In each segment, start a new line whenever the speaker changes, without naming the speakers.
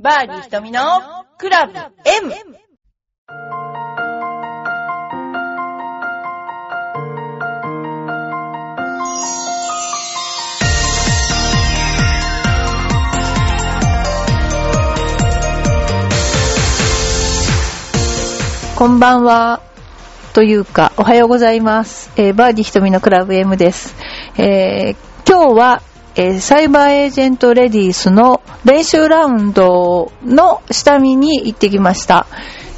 バーディー瞳のクラブ M!
こんばんは。というか、おはようございます。えーバーディー瞳のクラブ M です。えー今日は、えサイバーエージェントレディースの練習ラウンドの下見に行ってきました。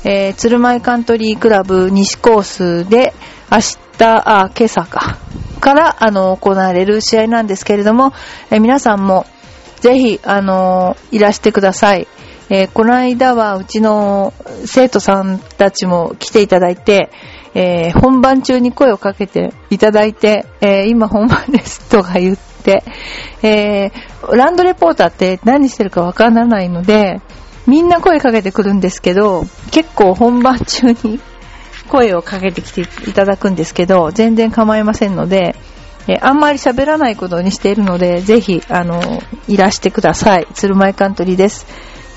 えー、鶴舞カントリークラブ西コースで明日、あ、今朝か、から、あの、行われる試合なんですけれども、えー皆さんもぜひ、あのいらしてください。えーこの間はうちの生徒さんたちも来ていただいて、えー本番中に声をかけていただいて、えー今本番ですとか言って、えーランドレポーターって何してるかわからないので、みんな声かけてくるんですけど、結構本番中に 声をかけてきていただくんですけど、全然構いませんので、えーあんまり喋らないことにしているので、ぜひ、あの、いらしてください。鶴舞カントリーです。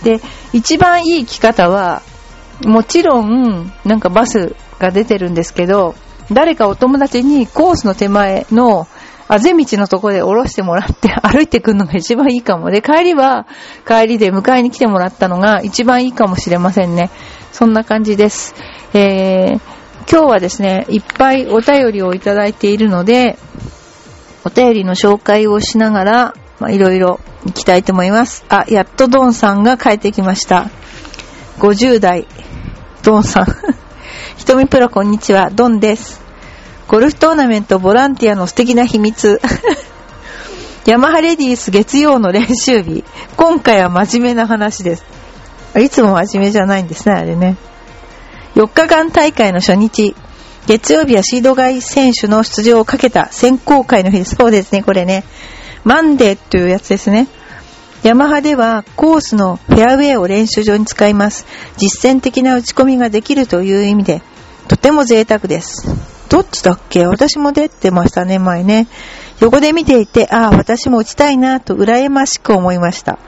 で、一番いい着方は、もちろん、なんかバスが出てるんですけど、誰かお友達にコースの手前のあぜ道のところで降ろしてもらって 歩いてくるのが一番いいかも。で、帰りは帰りで迎えに来てもらったのが一番いいかもしれませんね。そんな感じです。えー、今日はですね、いっぱいお便りをいただいているので、お便りの紹介をしながら、まあ、いろいろ行きたいと思います。あ、やっとドンさんが帰ってきました。50代、ドンさん。ひとみプロこんにちは、ドンです。ゴルフトーナメントボランティアの素敵な秘密。ヤマハレディース月曜の練習日。今回は真面目な話です。いつも真面目じゃないんですね、あれね。4日間大会の初日。月曜日はシード外選手の出場をかけた選考会の日です。そうですね、これね。マンデーというやつですね。ヤマハではコースのフェアウェイを練習場に使います。実践的な打ち込みができるという意味で、とても贅沢です。どっちだっけ？私も出てましたね、前ね。横で見ていて、ああ、私も打ちたいなと羨ましく思いました。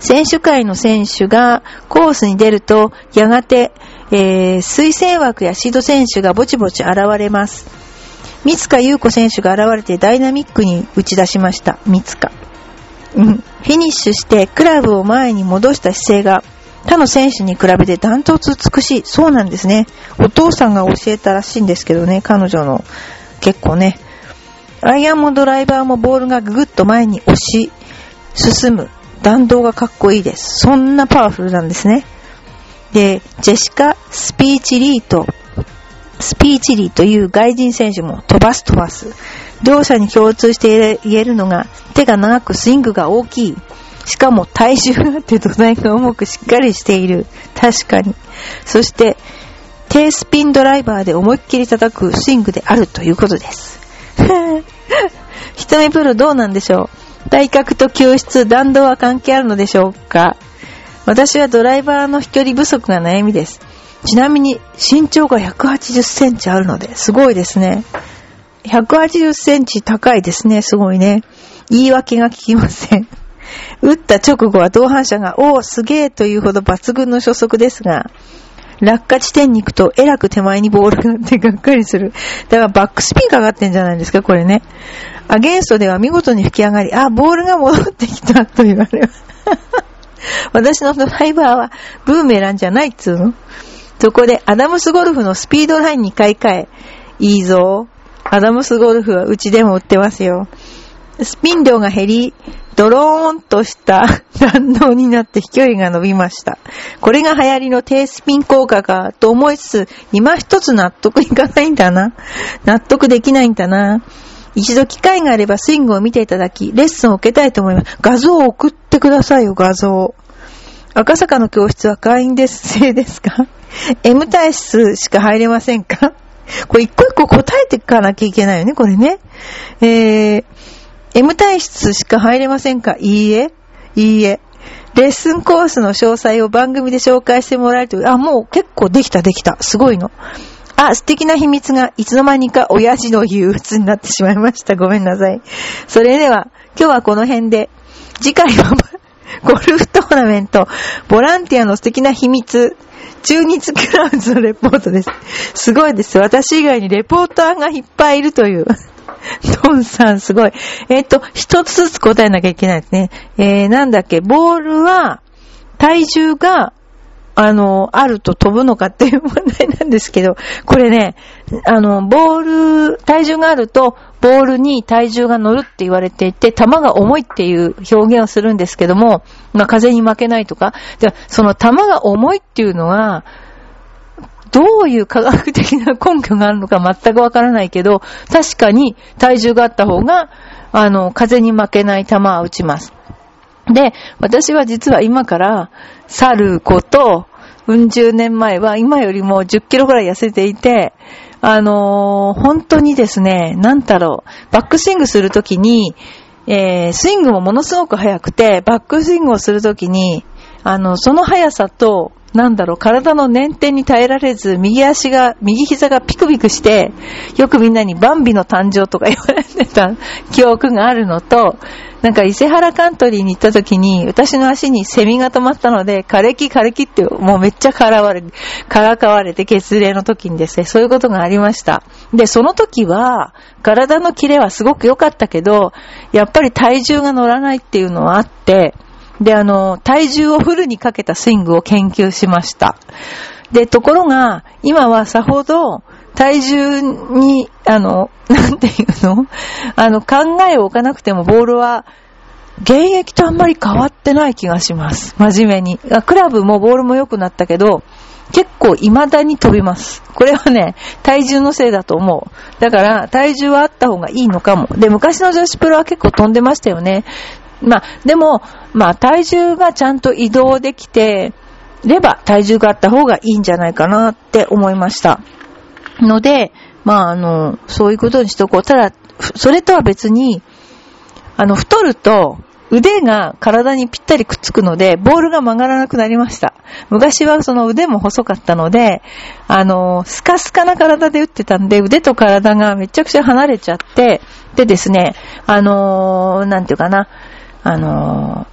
選手会の選手がコースに出ると、やがて、えー推薦枠やシード選手がぼちぼち現れます。三塚優子選手が現れてダイナミックに打ち出しました。三塚。うん。フィニッシュしてクラブを前に戻した姿勢が他の選手に比べてダントツ美しい。そうなんですね。お父さんが教えたらしいんですけどね、彼女の。結構ね。アイアンもドライバーもボールがぐぐっと前に押し進む。弾道がかっこいいです。そんなパワフルなんですね。で、ジェシカ・スピーチリーと、スピーチリーという外人選手も飛ばす飛ばす。両者に共通して言えるのが手が長くスイングが大きい。しかも体重があって土台が重くしっかりしている。確かに。そして、低スピンドライバーで思いっきり叩くスイングであるということです。一目プロどうなんでしょう？体格と球質、弾道は関係あるのでしょうか？私はドライバーの飛距離不足が悩みです。ちなみに身長が180センチあるので、すごいですね。180センチ高いですね、すごいね。言い訳が聞きません。打った直後は同伴者が、おー、すげーというほど抜群の初速ですが、落下地点に行くとえらく手前にボールがあってがっかりする。だからバックスピンかかってんじゃないですか、これね。アゲンストでは見事に吹き上がり、あ、ボールが戻ってきたと言われます。私のドライバーはブーメランじゃないっつうのそこでアダムスゴルフのスピードラインに買い替え、いいぞ。アダムスゴルフはうちでも売ってますよ。スピン量が減り、ドローンとした 弾道になって飛距離が伸びました。これが流行りの低スピン効果かと思いつつ、今一つ納得いかないんだな。納得できないんだな。一度機会があればスイングを見ていただき、レッスンを受けたいと思います。画像を送ってくださいよ、画像。赤坂の教室は会員です、制ですか ?M 体質しか入れませんか？これ一個一個答えていかなきゃいけないよね、これね。えー、M 体質しか入れませんか？いいえいいえ。レッスンコースの詳細を番組で紹介してもらえるという、あ、もう結構できたできた。すごいの。あ、素敵な秘密がいつの間にか親父の憂鬱になってしまいました。ごめんなさい。それでは、今日はこの辺で、次回は ゴルフトーナメント、ボランティアの素敵な秘密、中日クラウンズのレポートです。すごいです。私以外にレポーターがいっぱいいるという。トンさんすごい。えっ、と、一つずつ答えなきゃいけないですね。えー、なんだっけ、ボールは、体重があの、あると飛ぶのかっていう問題なんですけど、これね、あの、ボール、体重があると、ボールに体重が乗るって言われていて、球が重いっていう表現をするんですけども、まあ、風に負けないとか、じゃその球が重いっていうのは、どういう科学的な根拠があるのか全くわからないけど、確かに体重があった方が、あの、風に負けない球は打ちます。で、私は実は今から去ること、うん十年前は今よりも10キロぐらい痩せていて、あのー、本当にですね、なんだろう、バックスイングするときに、えー、スイングもものすごく速くて、バックスイングをするときに、あの、その速さと、なんだろう、体の捻転に耐えられず、右足が、右膝がピクピクして、よくみんなにバンビの誕生とか言われてた記憶があるのと、なんか伊勢原カントリーに行った時に、私の足にセミが止まったので、枯れ木枯れ木ってもうめっちゃからわれ、からかわれて血霊の時にですね、そういうことがありました。で、その時は、体のキレはすごく良かったけど、やっぱり体重が乗らないっていうのはあって、で、あの、体重をフルにかけたスイングを研究しました。で、ところが、今はさほど、体重に、あの、なんていうの？あの、考えを置かなくてもボールは、現役とあんまり変わってない気がします。真面目に。クラブもボールも良くなったけど、結構未だに飛びます。これはね、体重のせいだと思う。だから、体重はあった方がいいのかも。で、昔の女子プロは結構飛んでましたよね。まあ、でも、まあ、体重がちゃんと移動できてれば、体重があった方がいいんじゃないかなって思いました。ので、まあ、あの、そういうことにしとこう。ただ、それとは別に、あの、太ると、腕が体にぴったりくっつくので、ボールが曲がらなくなりました。昔はその腕も細かったので、あの、スカスカな体で打ってたんで、腕と体がめちゃくちゃ離れちゃって、でですね、あのなんていうかな、あの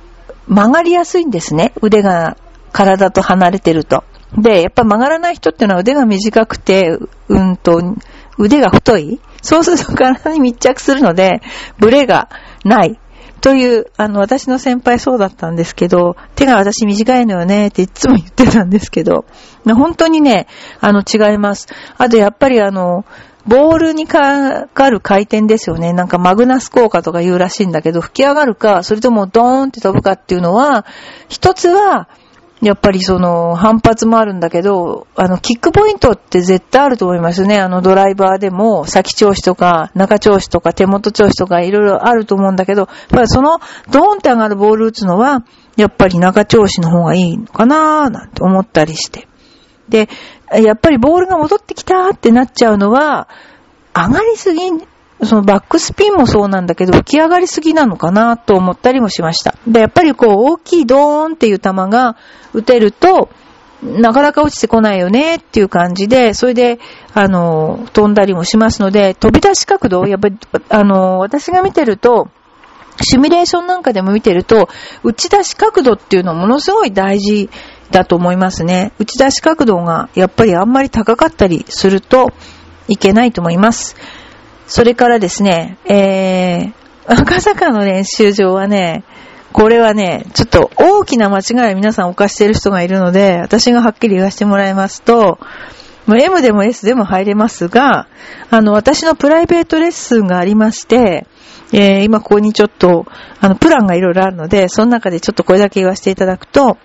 曲がりやすいんですね。腕が体と離れてると。で、やっぱ曲がらない人っていうのは腕が短くて、うんと、腕が太い。そうすると体に密着するので、ブレがない。という、あの、私の先輩そうだったんですけど、手が私短いのよねっていつも言ってたんですけど、本当にね、あの、違います。あと、やっぱりあの、ボールにかかる回転ですよね。なんかマグナス効果とか言うらしいんだけど、吹き上がるか、それともドーンって飛ぶかっていうのは、一つは、やっぱりその反発もあるんだけど、あの、キックポイントって絶対あると思いますね。あの、ドライバーでも、先調子とか、中調子とか、手元調子とか、いろいろあると思うんだけど、やっぱりその、ドーンって上がるボール打つのは、やっぱり中調子の方がいいのかなーなんて思ったりして。で、やっぱりボールが戻ってきたってなっちゃうのは、上がりすぎそのバックスピンもそうなんだけど、浮き上がりすぎなのかなと思ったりもしました。で、やっぱりこう、大きいドーンっていう球が打てると、なかなか落ちてこないよねっていう感じで、それで、あの、飛んだりもしますので、飛び出し角度、やっぱり、あの、私が見てると、シミュレーションなんかでも見てると、打ち出し角度っていうのものすごい大事だと思いますね。打ち出し角度がやっぱりあんまり高かったりするといけないと思います。それからですね、えー、赤坂の練習場はね、これはね、ちょっと大きな間違いを皆さん犯している人がいるので、私がはっきり言わせてもらいますと、M でも S でも入れますが、あの、私のプライベートレッスンがありまして、えー、今ここにちょっと、あの、プランがいろいろあるので、その中でちょっとこれだけ言わせていただくと、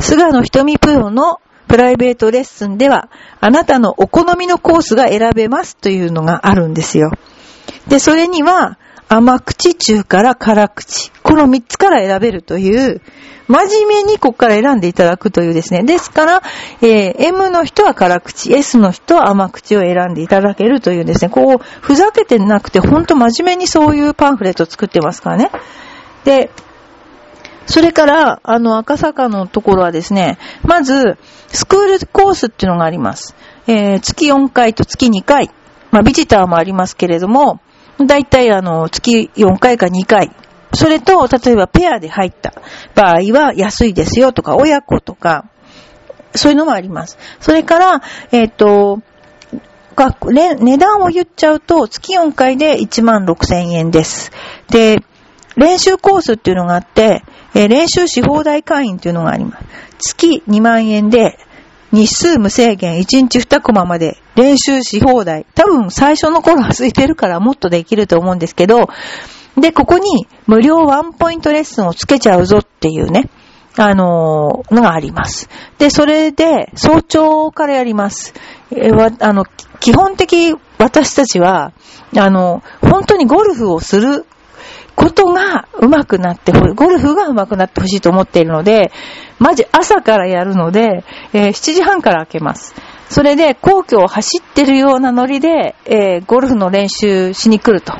菅野瞳プロのプライベートレッスンでは、あなたのお好みのコースが選べますというのがあるんですよ。で、それには、甘口、中辛、辛口。この3つから選べるという、真面目にここから選んでいただくというですね。ですから、えー、M の人は辛口、S の人は甘口を選んでいただけるというですね。こう、ふざけてなくて、ほんと真面目にそういうパンフレットを作ってますからね。で、それから、あの、赤坂のところはですね、まず、スクールコースっていうのがあります。えー、月4回と月2回。まあ、ビジターもありますけれども、だいたいあの、月4回か2回、それと、例えばペアで入った場合は安いですよとか、親子とか、そういうのもあります。それから、えっ、ー、と、値段を言っちゃうと、月4回で1万6千円です。で、練習コースっていうのがあって、えー、練習し放題会員っていうのがあります。月2万円で、日数無制限、1日2コマまで練習し放題。多分最初の頃は空いてるからもっとできると思うんですけど、で、ここに無料ワンポイントレッスンをつけちゃうぞっていうね、あのー、のがあります。で、それで、早朝からやります。えわ、あの、基本的私たちは、あの、本当にゴルフをすることが上手くなってほしい、ゴルフが上手くなってほしいと思っているので、マジ朝からやるので、えー、7時半から開けます。それで皇居を走ってるようなノリで、えー、ゴルフの練習しに来ると。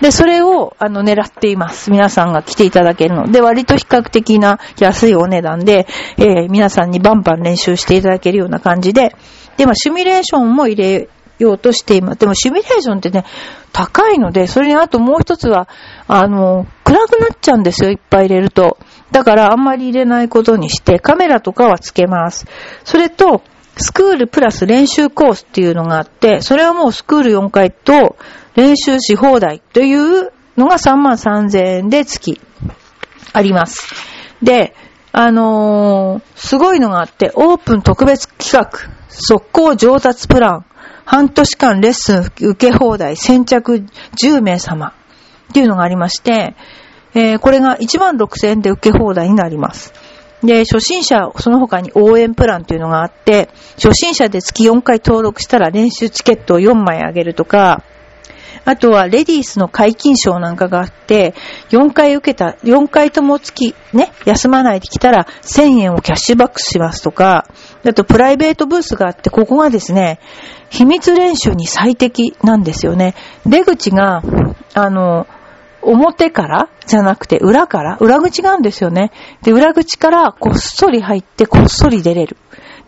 で、それを、あの、狙っています。皆さんが来ていただけるので、割と比較的な安いお値段で、えー、皆さんにバンバン練習していただけるような感じで、で、まあ、シミュレーションも入れようとしています。でも、シミュレーションってね、高いので、それにあともう一つは、あの、暗くなっちゃうんですよ、いっぱい入れると。だから、あんまり入れないことにして、カメラとかはつけます。それと、スクールプラス練習コースっていうのがあって、それはもうスクール4回と練習し放題というのが3万3000円で月あります。で、あのー、すごいのがあって、オープン特別企画、速攻上達プラン、半年間レッスン受け放題、先着10名様っていうのがありまして、えー、これが1万6000円で受け放題になります。で、初心者、その他に応援プランというのがあって、初心者で月4回登録したら練習チケットを4枚あげるとか、あとはレディースの解禁賞なんかがあって、4回受けた、4回とも月、ね、休まないで来たら1000円をキャッシュバックしますとか、あとプライベートブースがあって、ここがですね、秘密練習に最適なんですよね。出口が、あの、表からじゃなくて裏から裏口があるんですよね。で、裏口からこっそり入ってこっそり出れる。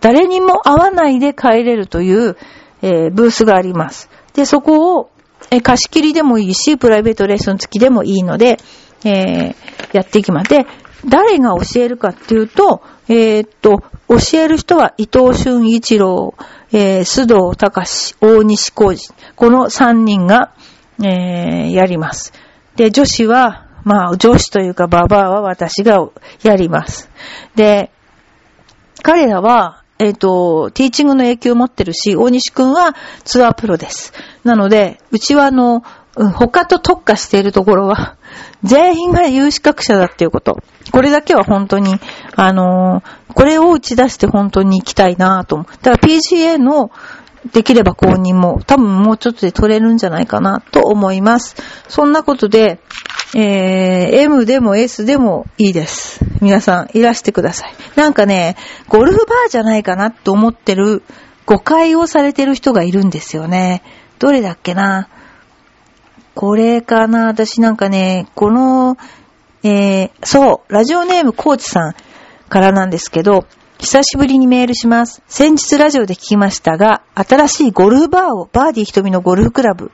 誰にも会わないで帰れるという、えー、ブースがあります。で、そこをえ貸し切りでもいいし、プライベートレッスン付きでもいいので、えー、やっていきます。で、誰が教えるかっていうと、えー、っと、教える人は伊藤俊一郎、えー、須藤隆、大西浩二。この3人が、えー、やります。で、女子は、まあ、女子というか、ババアは私がやります。で、彼らは、えっ、ー、と、ティーチングの影響を持ってるし、大西くんはツアープロです。なので、うちはあの、他と特化しているところは、全員が有資格者だっていうこと。これだけは本当に、あのー、これを打ち出して本当に行きたいなと思う。だから PGA のできれば公認も多分もうちょっとで取れるんじゃないかなと思います。そんなことで、えー、M でも S でもいいです。皆さんいらしてください。なんかね、ゴルフバーじゃないかなと思ってる誤解をされてる人がいるんですよね。どれだっけな？これかな？私なんかね、この、えー、そう、ラジオネームコーチさんからなんですけど、久しぶりにメールします。先日ラジオで聞きましたが、新しいゴルフバーをバーディー瞳のゴルフクラブ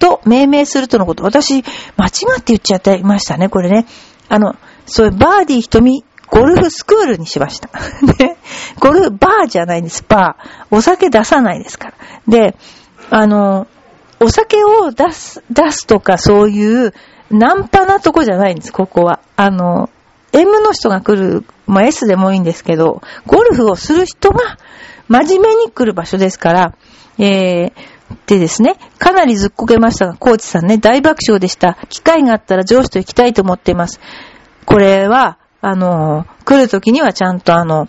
と命名するとのこと。私、間違って言っちゃってましたね、これね。あの、そういうバーディー瞳ゴルフスクールにしました。で、ゴルフバーじゃないんです、バー。お酒出さないですから。で、あの、お酒を出す、出すとかそういう、ナンパなとこじゃないんです、ここは。あの、M の人が来る、まあ、S でもいいんですけど、ゴルフをする人が真面目に来る場所ですから、えー、でですね、かなりずっこけましたが、コーチさんね、大爆笑でした。機会があったら上司と行きたいと思っています。これは、あの、来るときにはちゃんとあの、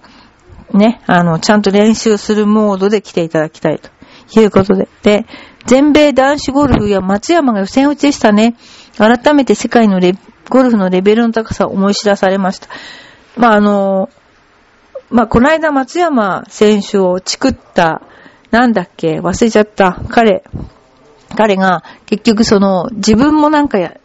ね、あの、ちゃんと練習するモードで来ていただきたいということで。で、全米男子ゴルフや松山が予選落ちでしたね。改めて世界のレゴルフのレベルの高さを思い知らされました。まあ、あの、まあ、この間松山選手をチクった、なんだっけ、忘れちゃった。彼、彼が結局その自分もなんかや、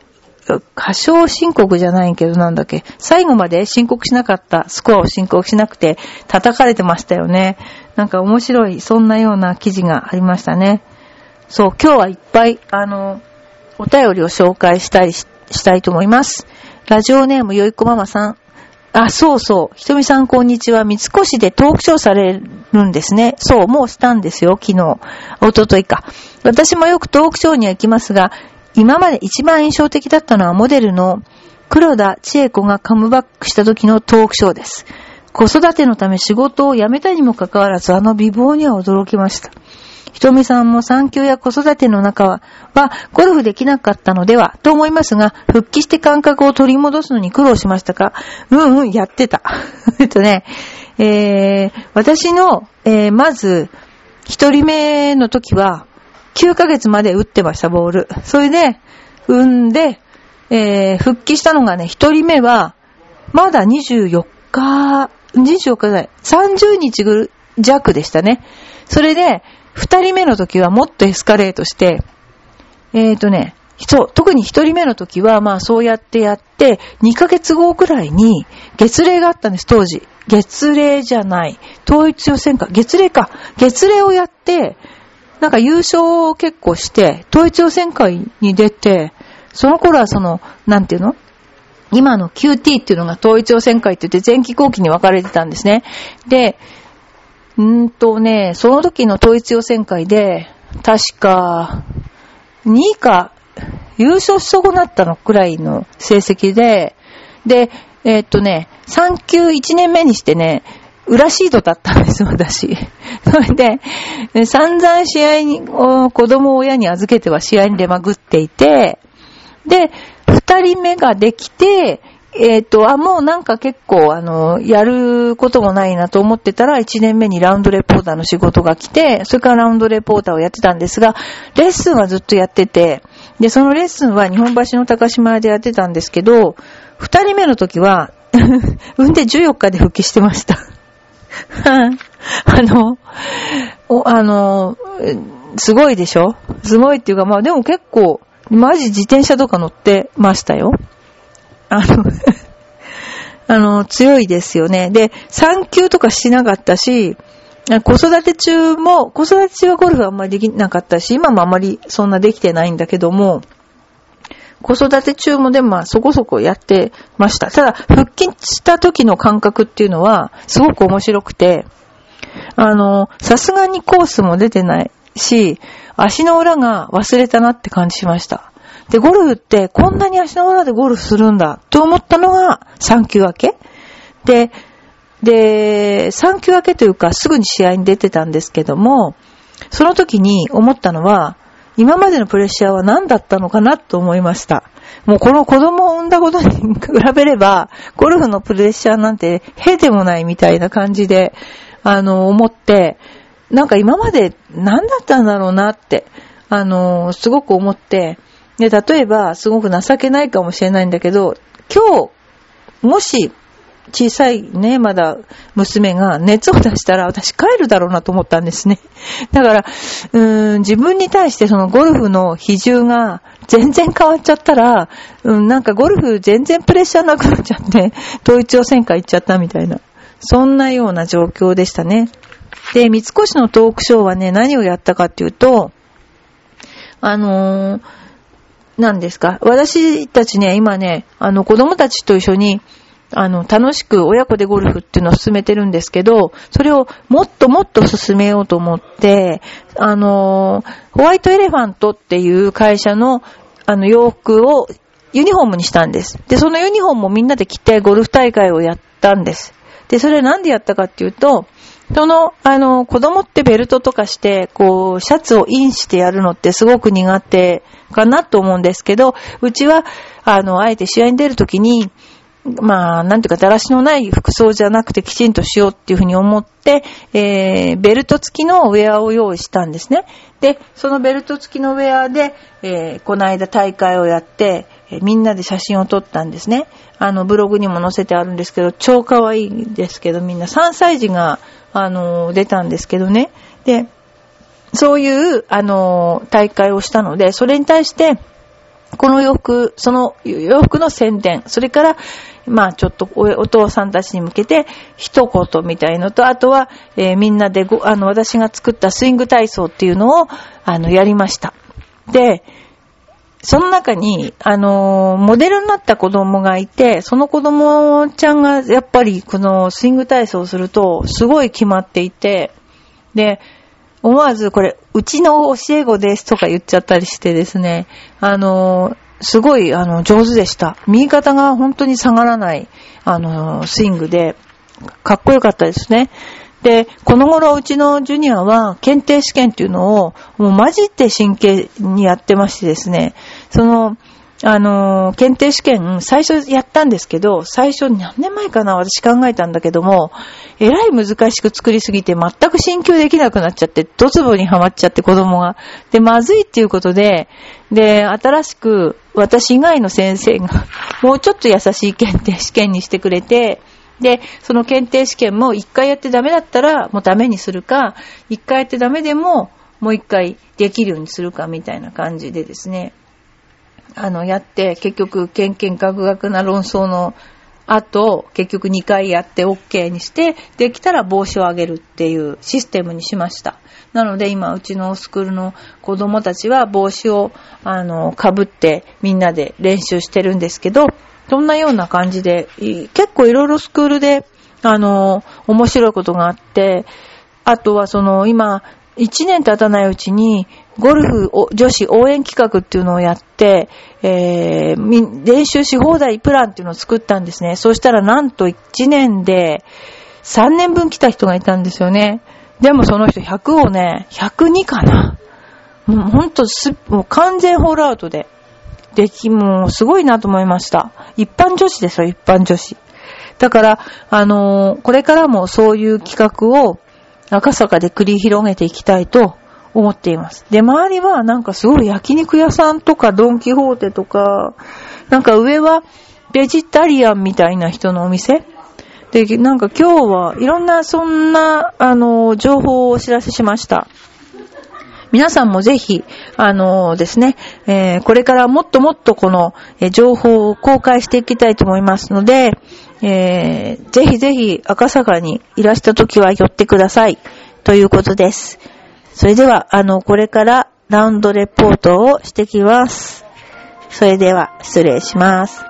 過小申告じゃないけどなんだっけ、最後まで申告しなかった、スコアを申告しなくて叩かれてましたよね。なんか面白い、そんなような記事がありましたね。そう、今日はいっぱい、あの、お便りを紹介したりししたいと思います。ラジオネームよいこママさん。あ、そうそう。ひとみさんこんにちは。三越でトークショーされるんですね。そう、もうしたんですよ。昨日。おとといか。私もよくトークショーには行きますが、今まで一番印象的だったのはモデルの黒田千恵子がカムバックした時のトークショーです。子育てのため仕事を辞めたにもかかわらずあの美貌には驚きました。ひとみさんも産休や子育ての中は、は、ゴルフできなかったのでは、と思いますが、復帰して感覚を取り戻すのに苦労しましたか？うんうん、やってた。えっとね、えー、私の、えー、まず、一人目の時は、9ヶ月まで打ってました、ボール。それで、産んで、えー、復帰したのがね、一人目は、まだ24日、24日じゃない、30日ぐ弱でしたね。それで、二人目の時はもっとエスカレートして、えーとね、そう、特に一人目の時は、まあそうやってやって、2ヶ月後くらいに月齢があったんです、当時。月齢じゃない。統一予選か。月齢か。月齢をやって、なんか優勝を結構して、統一予選会に出て、その頃はその、なんていうの？今の QT っていうのが統一予選会って言って前期後期に分かれてたんですね。で、うーんとね、その時の統一予選会で、確か、2位か、優勝し損なったのくらいの成績で、で、えーっとね、3級1年目にしてね、裏シードだったんです、私。それで、散々試合に、子供を親に預けては試合に出まぐっていて、で、二人目ができて、えっ、と、あ、もうなんか結構、あの、やることもないなと思ってたら、一年目にラウンドレポーターの仕事が来て、それからラウンドレポーターをやってたんですが、レッスンはずっとやってて、で、そのレッスンは日本橋の高島屋でやってたんですけど、二人目の時は、産んで14日で復帰してました。あの、あの、すごいでしょ？すごいっていうか、まあでも結構、マジ自転車とか乗ってましたよ。あの、あの、強いですよね。で、産休とかしなかったし、子育て中も、子育て中はゴルフはあんまりできなかったし、今もあんまりそんなできてないんだけども、子育て中もでもまあそこそこやってました。ただ、復帰した時の感覚っていうのは、すごく面白くて、あの、さすがにコースも出てないし、足の裏が忘れたなって感じしました。で、ゴルフってこんなに足の裏でゴルフするんだと思ったのが3級明けで、で、3級明けというかすぐに試合に出てたんですけども、その時に思ったのは、今までのプレッシャーは何だったのかなと思いました。もうこの子供を産んだことに比べれば、ゴルフのプレッシャーなんてへでもないみたいな感じで、あの、思って、なんか今まで何だったんだろうなって、あの、すごく思って、で、例えば、すごく情けないかもしれないんだけど、今日、もし、小さいね、まだ娘が熱を出したら私帰るだろうなと思ったんですね。だから、うーん、自分に対してそのゴルフの比重が全然変わっちゃったら、うん、なんかゴルフ全然プレッシャーなくなっちゃって、統一予選会行っちゃったみたいな。そんなような状況でしたね。で、三越のトークショーはね、何をやったかっていうと、あのー、何ですか？私たちね、今ね、あの子供たちと一緒に、あの、楽しく親子でゴルフっていうのを進めてるんですけど、それをもっともっと進めようと思って、あの、ホワイトエレファントっていう会社の、あの、洋服をユニフォームにしたんです。で、そのユニフォームをみんなで着てゴルフ大会をやったんです。で、それなんでやったかっていうと、その、あの、子供ってベルトとかして、こう、シャツをインしてやるのってすごく苦手かなと思うんですけど、うちは、あの、あえて試合に出るときに、まあ、なんていうか、だらしのない服装じゃなくてきちんとしようっていうふうに思って、えー、ベルト付きのウェアを用意したんですね。で、そのベルト付きのウェアで、えー、この間大会をやって、えーみんなで写真を撮ったんですね。あの、ブログにも載せてあるんですけど、超可愛いんですけど、みんな3歳児が、あの、出たんですけどね。で、そういう、あの、大会をしたので、それに対して、この洋服、その洋服の宣伝、それから、まあちょっとお父さんたちに向けて一言みたいのと、あとは、えーみんなでご、あの、私が作ったスイング体操っていうのを、あの、やりました。で、その中に、あの、モデルになった子供がいて、その子供ちゃんがやっぱりこのスイング体操をすると、すごい決まっていて、で、思わずこれ、うちの教え子ですとか言っちゃったりしてですね、あの、すごい、あの、上手でした。右肩が本当に下がらない、あの、スイングで、かっこよかったですね。で、この頃うちのジュニアは検定試験っていうのをもう混じって真剣にやってましてですね、その、あの、検定試験、最初やったんですけど、最初何年前かな私考えたんだけども、えらい難しく作りすぎて全く進級できなくなっちゃって、ドツボにはまっちゃって子供が。で、まずいっていうことで、で、新しく私以外の先生が、もうちょっと優しい検定試験にしてくれて、で、その検定試験も一回やってダメだったらもうダメにするか、一回やってダメでももう一回できるようにするかみたいな感じでですね、あの、やって、結局、ケンケンガクガクな論争の後、結局2回やって OK にして、できたら帽子をあげるっていうシステムにしました。なので今、うちのスクールの子供たちは帽子を、あの、被ってみんなで練習してるんですけど、そんなような感じで、結構いろいろスクールで、あの、面白いことがあって、あとはその、今、1年経たないうちに、ゴルフ女子応援企画っていうのをやって、えー、練習し放題プランっていうのを作ったんですね。そうしたらなんと1年で3年分来た人がいたんですよね。でもその人100をね、102かな。もうほんとす、もう完全ホールアウトで。でき、もうすごいなと思いました。一般女子ですよ、一般女子。だから、あのー、これからもそういう企画を赤坂で繰り広げていきたいと思っています。で、周りはなんかすごい焼肉屋さんとかドンキホーテとか、なんか上はベジタリアンみたいな人のお店で、なんか今日はいろんなそんな、あの、情報をお知らせしました。皆さんもぜひ、あのですね、えー、これからもっともっとこの、え情報を公開していきたいと思いますので、えー、ぜひぜひ赤坂にいらした時は寄ってください。ということです。それでは、あの、これからラウンドレポートをしてきます。それでは、失礼します。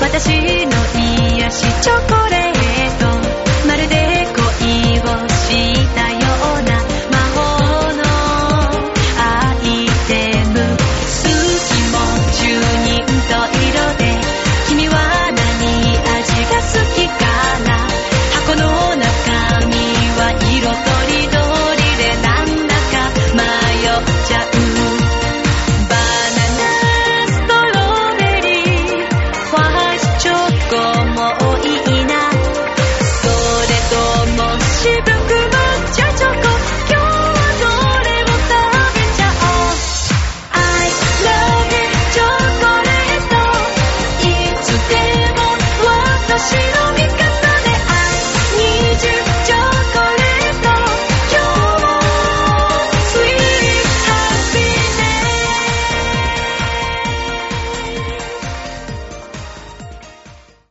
私の癒しチョコレート